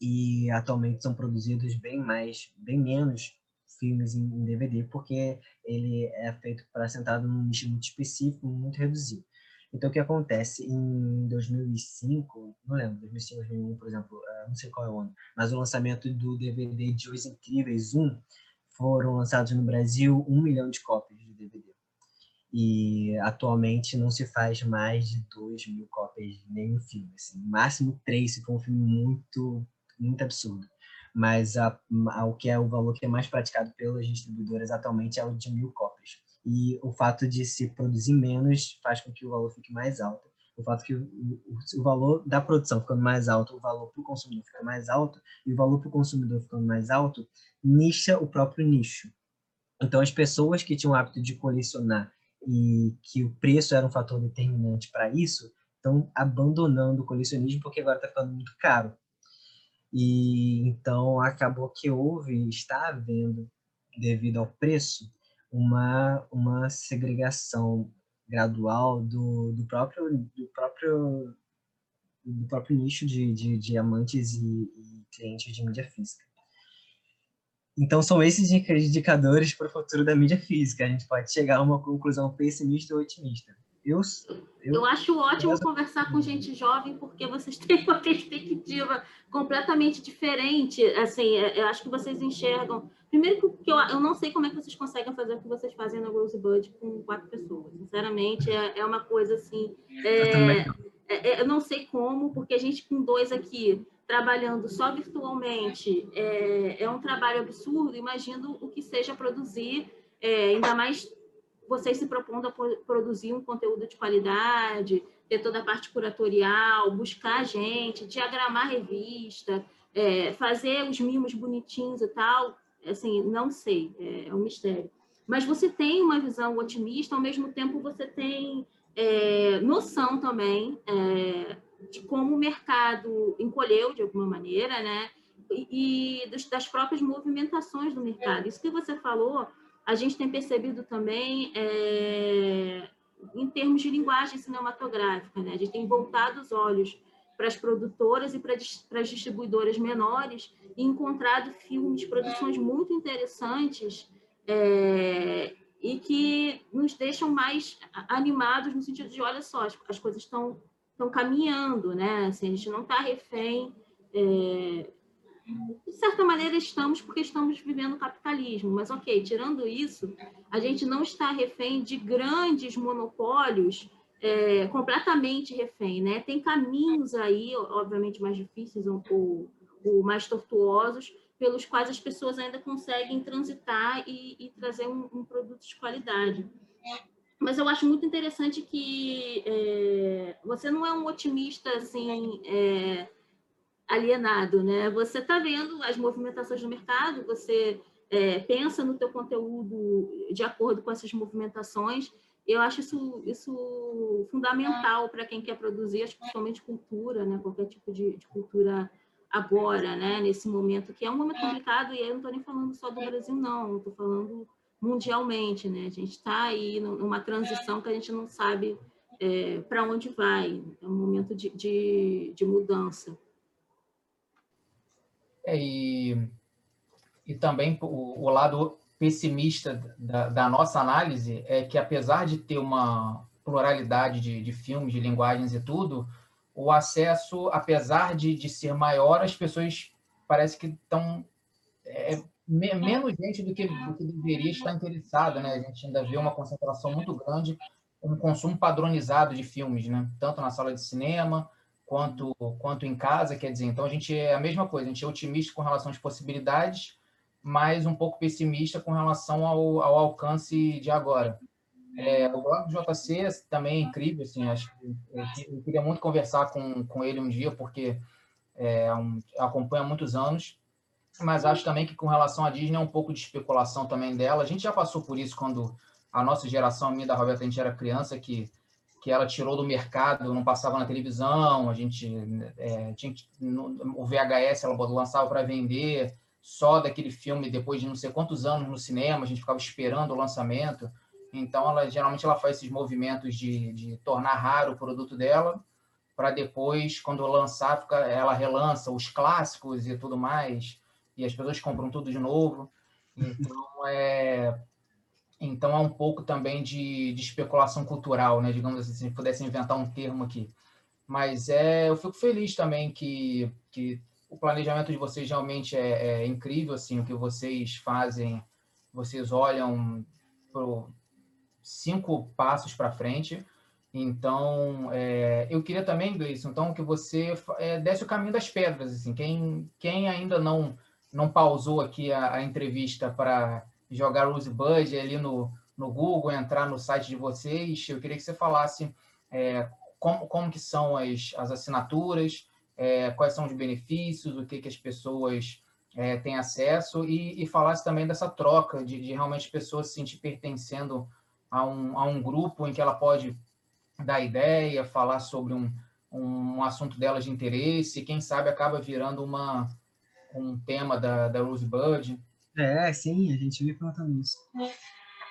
e atualmente são produzidos bem mais, bem menos filmes em DVD, porque ele é feito para sentado num nicho muito específico, muito reduzido. Então, o que acontece? Em 2005, não lembro, 2005, 2001, por exemplo, eh, não sei qual é o ano, mas o lançamento do DVD de Os Incríveis 1 foram lançados no Brasil um milhão de cópias de DVD. E atualmente não se faz mais de 2 mil cópias de nenhum filme. Assim. máximo três, se for um filme muito, muito absurdo. Mas a, a, o que é o valor que é mais praticado pelas distribuidoras atualmente é o de mil cópias e o fato de se produzir menos faz com que o valor fique mais alto. O fato que o, o, o valor da produção ficando mais alto, o valor para o consumidor fica mais alto, e o valor para o consumidor ficando mais alto, nicha o próprio nicho. Então, as pessoas que tinham o hábito de colecionar e que o preço era um fator determinante para isso, estão abandonando o colecionismo porque agora está ficando muito caro. E então acabou que houve, está havendo, devido ao preço, uma, uma segregação gradual do, do próprio do próprio do próprio nicho de, de, de amantes e, e, clientes de mídia física. Então, são esses indicadores para o futuro da mídia física. A gente pode chegar a uma conclusão pessimista ou otimista. Eu, eu, eu acho ótimo conversar com gente jovem, porque vocês [LAUGHS] têm uma perspectiva completamente diferente. Assim, é, eu acho que vocês enxergam. Primeiro, que eu, eu não sei como é que vocês conseguem fazer o que vocês fazem na Rosebud com quatro pessoas. Sinceramente, é, é uma coisa assim. É, é, é, eu não sei como, porque a gente com dois aqui trabalhando só virtualmente é, é um trabalho absurdo. Imagino o que seja produzir, ainda mais vocês se propondo a produzir um conteúdo de qualidade, ter toda a parte curatorial, buscar gente, diagramar revista, é, fazer os mimos bonitinhos e tal, assim, não sei, é, é, um mistério. Mas você tem uma visão otimista, ao mesmo tempo você tem é, noção também é, de como o mercado encolheu de alguma maneira, né? E, e das próprias movimentações do mercado. Isso que você falou a gente tem percebido também é, em termos de linguagem cinematográfica, né? A gente tem voltado os olhos para as produtoras e para, as distribuidoras menores e encontrado filmes, produções muito interessantes é, e que nos deixam mais animados no sentido de, olha só, as, as coisas estão estão caminhando, né? Assim, a gente não está refém. É... De certa maneira estamos porque estamos vivendo o capitalismo, mas ok, tirando isso, a gente não está refém de grandes monopólios é, completamente refém, né? Tem caminhos aí, obviamente mais difíceis ou, ou mais tortuosos, pelos quais as pessoas ainda conseguem transitar e, e trazer um, um, produto de qualidade. Mas eu acho muito interessante que é, você não é um otimista assim é, alienado, né? Você está vendo as movimentações do mercado, você é, pensa no teu conteúdo de acordo com essas movimentações eu acho isso, isso fundamental para quem quer produzir, acho, principalmente cultura, né? qualquer tipo de, de, cultura agora, né? nesse momento, que é um momento complicado, e aí eu não estou nem falando só do Brasil, não, estou falando mundialmente. Né? A gente está aí numa transição que a gente não sabe é, para onde vai, é um momento de, de, de mudança. É, e, e também o, o lado pessimista da, da, nossa análise é que, apesar de ter uma pluralidade de, de filmes, de linguagens e tudo, o acesso, apesar de, de ser maior, as pessoas parece que estão é, me, menos gente do que, do que deveria estar interessada, né? A gente ainda vê uma concentração muito grande, um consumo padronizado de filmes, né? Tanto na sala de cinema quanto quanto em casa, quer dizer, então a gente é a mesma coisa, a gente é otimista com relação às possibilidades, mas um pouco pessimista com relação ao, ao alcance de agora. É, o blog do JC também é incrível, assim, acho que eu, queria muito conversar com, com ele um dia, porque é, um, acompanha há muitos anos, mas acho também que com relação à Disney é um pouco de especulação também dela. A gente já passou por isso quando a nossa geração, a minha da Roberta, a gente era criança, que, que ela tirou do mercado, não passava na televisão, a gente é, tinha no, o VHS ela lançava para vender, só daquele filme depois de não sei quantos anos no cinema, a gente ficava esperando o lançamento. Então, ela geralmente ela faz esses movimentos de, de tornar raro o produto dela, para depois, quando lançar, ela relança os clássicos e tudo mais, e as pessoas compram tudo de novo. Então, é, então é um pouco também de, de especulação cultural, né? digamos assim, se pudesse inventar um termo aqui. Mas é, eu fico feliz também que, que o planejamento de vocês realmente é, é incrível, assim, o que vocês fazem, vocês olham por cinco passos para frente. Então, é, eu queria também, Gleison, então, que você é, desse o caminho das pedras. Assim, quem, quem ainda não, não pausou aqui a, a entrevista para jogar Rosebud ali no, no Google, entrar no site de vocês, eu queria que você falasse é, como, como que são as, as assinaturas, é, quais são os benefícios, o que, que as pessoas é, têm acesso e, e falasse também dessa troca de, de realmente pessoas se sentir pertencendo a um, a um grupo em que ela pode dar ideia, falar sobre um, um assunto dela de interesse, quem sabe acaba virando uma, um tema da, da Rosebud. É, sim, a gente vive perguntando isso.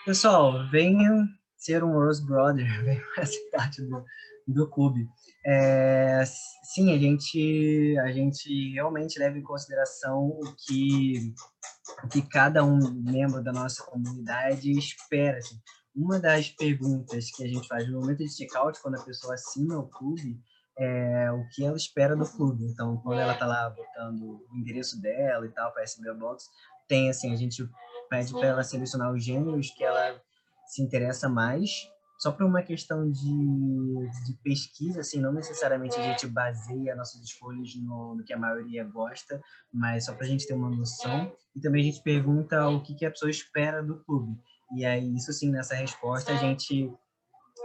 Pessoal, venham ser um Rose Brother, [LAUGHS] venham parte do, do clube. É, sim, a gente, a gente realmente leva em consideração o que, o que cada um membro da nossa comunidade espera. Assim. Uma das perguntas que a gente faz no momento de checkout, quando a pessoa assina o clube, é o que ela espera do clube. Então, quando ela está lá botando o endereço dela e tal para receber a box, tem assim, a gente pede para ela selecionar os gêneros que ela se interessa mais só por uma questão de, de pesquisa, assim, não necessariamente a gente baseia nossas escolhas no, no que a maioria gosta, mas só para a gente ter uma noção. E também a gente pergunta o que, que a pessoa espera do clube. E aí, isso sim, nessa resposta, a gente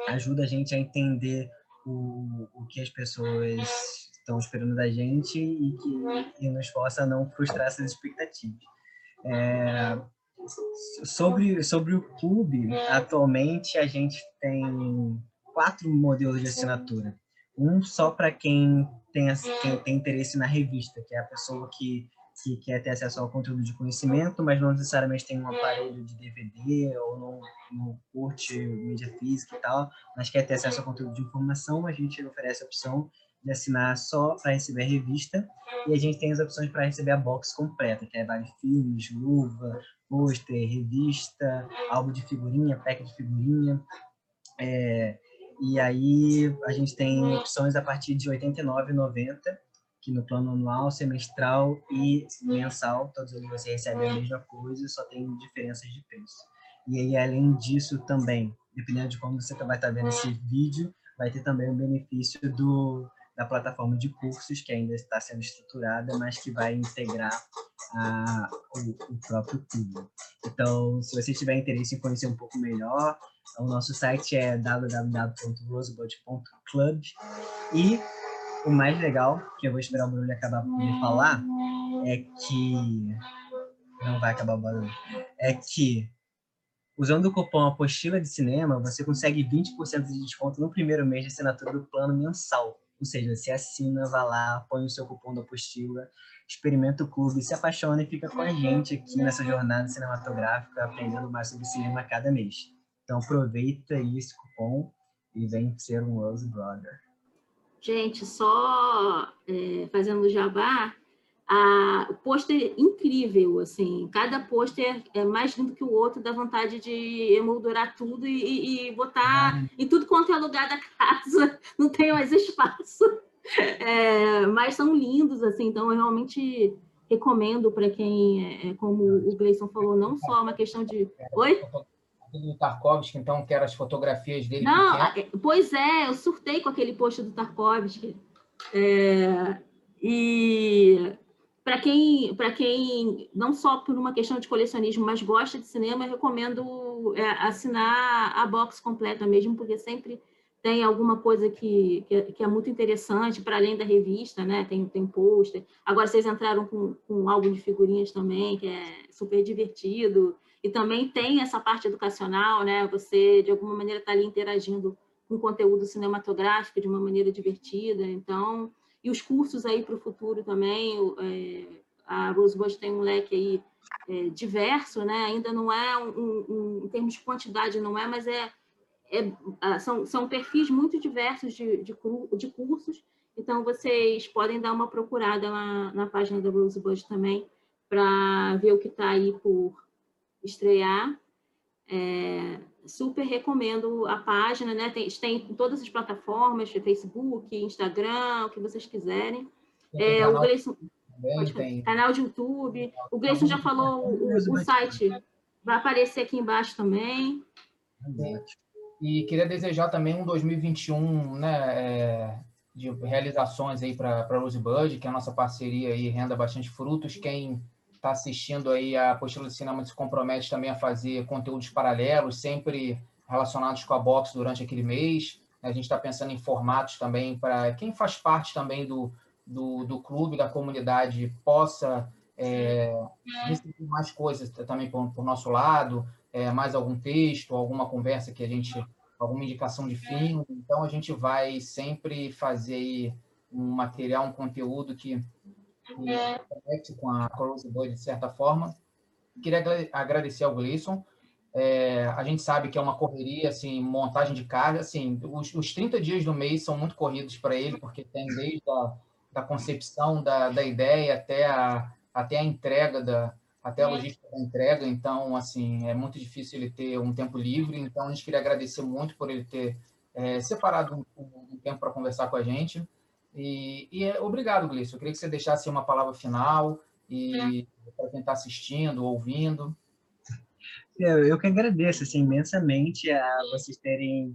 ajuda a gente a entender o, o que as pessoas estão esperando da gente e que e nos possa não frustrar essas expectativas. É, Sobre, sobre o clube, atualmente a gente tem quatro modelos de assinatura. Um só para quem tem, tem interesse na revista, que é a pessoa que que quer ter acesso ao conteúdo de conhecimento, mas não necessariamente tem um aparelho de DVD ou não, não curte mídia física e tal, mas quer ter acesso ao conteúdo de informação, a gente oferece a opção de assinar só para receber a revista e a gente tem as opções para receber a box completa, que é vários filmes, luva, pôster, revista, álbum de figurinha, pack de figurinha. É, e aí a gente tem opções a partir de R$ 89,90 que no plano anual, semestral e mensal, todos eles você recebe a mesma coisa, só tem diferenças de preço. E aí, além disso, também, dependendo de como você vai estar vendo esse vídeo, vai ter também o benefício do, da plataforma de cursos, que ainda está sendo estruturada, mas que vai integrar a, o, o próprio clube. Então, se você tiver interesse em conhecer um pouco melhor, o nosso site é www.rosebud.club e o mais legal, que eu vou esperar o barulho acabar de falar, é que. Não vai acabar o barulho. É que, usando o cupom Apostila de Cinema, você consegue 20% de desconto no primeiro mês de assinatura do plano mensal. Ou seja, você assina, vai lá, põe o seu cupom da apostila, experimenta o clube, se apaixona e fica com a gente aqui nessa jornada cinematográfica, aprendendo mais sobre cinema a cada mês. Então aproveita aí esse cupom e vem ser um Rose Brother. Gente, só é, fazendo jabá, a, o pôster incrível, assim, cada pôster é mais lindo que o outro, dá vontade de emoldurar tudo e, e botar uhum. em tudo quanto é lugar da casa, [LAUGHS] não tem mais espaço. É, mas são lindos, assim, então eu realmente recomendo para quem, é, é, como o Gleison falou, não só uma questão de. Oi? do Tarkovsky, então, que eram as fotografias dele. Não, pequeno. pois é, eu surtei com aquele post do Tarkovsky. É, e para quem, para quem não só por uma questão de colecionismo, mas gosta de cinema, eu recomendo é, assinar a box completa mesmo, porque sempre tem alguma coisa que, que, que é muito interessante, para além da revista, né? Tem, tem pôster. Agora vocês entraram com, com álbum de figurinhas também, que é super divertido. E também tem essa parte educacional, né? Você, de alguma maneira, está ali interagindo com conteúdo cinematográfico de uma maneira divertida. Então, e os cursos aí para o futuro também. É, a Rosebud tem um leque aí é, diverso, né? Ainda não é, um, um, em termos de quantidade, não é, mas é, é são, são perfis muito diversos de, de, de, cursos. Então, vocês podem dar uma procurada na, na página da Rosebud também para ver o que está aí por estrear. É, super recomendo a página, né? Tem, tem todas as plataformas, Facebook, Instagram, o que vocês quiserem. É, o Gleison, também, canal de YouTube. O Gleison já falou o, o site, vai aparecer aqui embaixo também. E queria desejar também um 2021, né? É, de realizações aí para a Rosebud, que é a nossa parceria aí renda bastante frutos. Quem está assistindo aí a Apostila de Cinema se compromete também a fazer conteúdos paralelos, sempre relacionados com a box durante aquele mês. A gente está pensando em formatos também para quem faz parte também do, do, do clube, da comunidade, possa é, receber mais coisas também por, por nosso lado, é, mais algum texto, alguma conversa que a gente, alguma indicação de filme. Então, a gente vai sempre fazer um material, um conteúdo que que com a Rose Boy de certa forma. Queria agradecer ao Gleison. É, a gente sabe que é uma correria, assim, montagem de carga, assim, os, os 30 dias do mês são muito corridos para ele, porque tem desde a da concepção da, da ideia até a, até a entrega da até a logística da entrega, então assim é muito difícil ele ter um tempo livre, então a gente queria agradecer muito por ele ter é, separado um, um tempo para conversar com a gente. E, e é, obrigado, Gleice. Eu queria que você deixasse uma palavra final e é. para quem está assistindo, ouvindo. Eu, eu que agradeço assim, imensamente a vocês terem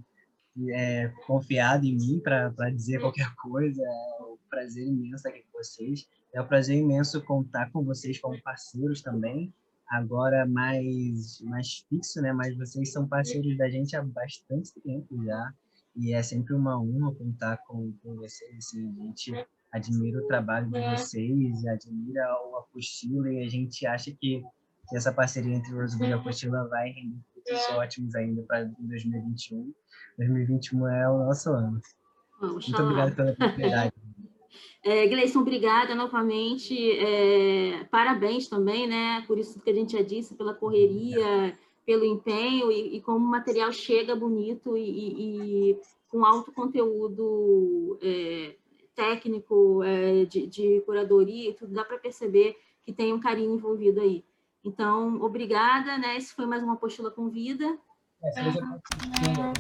é, confiado em mim para dizer qualquer coisa. É um prazer imenso estar aqui com vocês. É um prazer imenso contar com vocês como parceiros também. Agora mais, mais fixo, né? Mas vocês são parceiros da gente há bastante tempo já e é sempre uma honra contar com, com vocês. Assim, a gente admira o trabalho de vocês, admira o Apostila e a gente acha que, que essa parceria entre o Rosewood e a Apostila vai render frutos ótimos ainda para 2021. 2021 é o nosso ano. Muito obrigado pela oportunidade. [LAUGHS] É, Gleison, obrigada novamente. É, parabéns também, né? Por isso que a gente já disse, pela correria, pelo empenho e, e como o material chega bonito e, e, com alto conteúdo é, técnico, é, de, de, curadoria e tudo, dá para perceber que tem um carinho envolvido aí. Então, obrigada, né? Esse foi mais uma apostila com vida. É, assistindo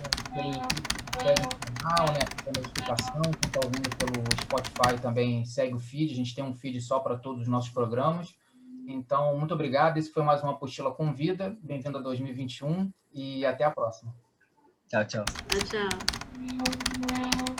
pelo canal, né, notificação, quem está ouvindo pelo Spotify também segue o feed, a gente tem um feed só para todos os nossos programas. Então, muito obrigado. Esse foi mais uma apostila com vida. Bem-vindo a 2021 e até a próxima. Tchau, tchau. Tchau, tchau.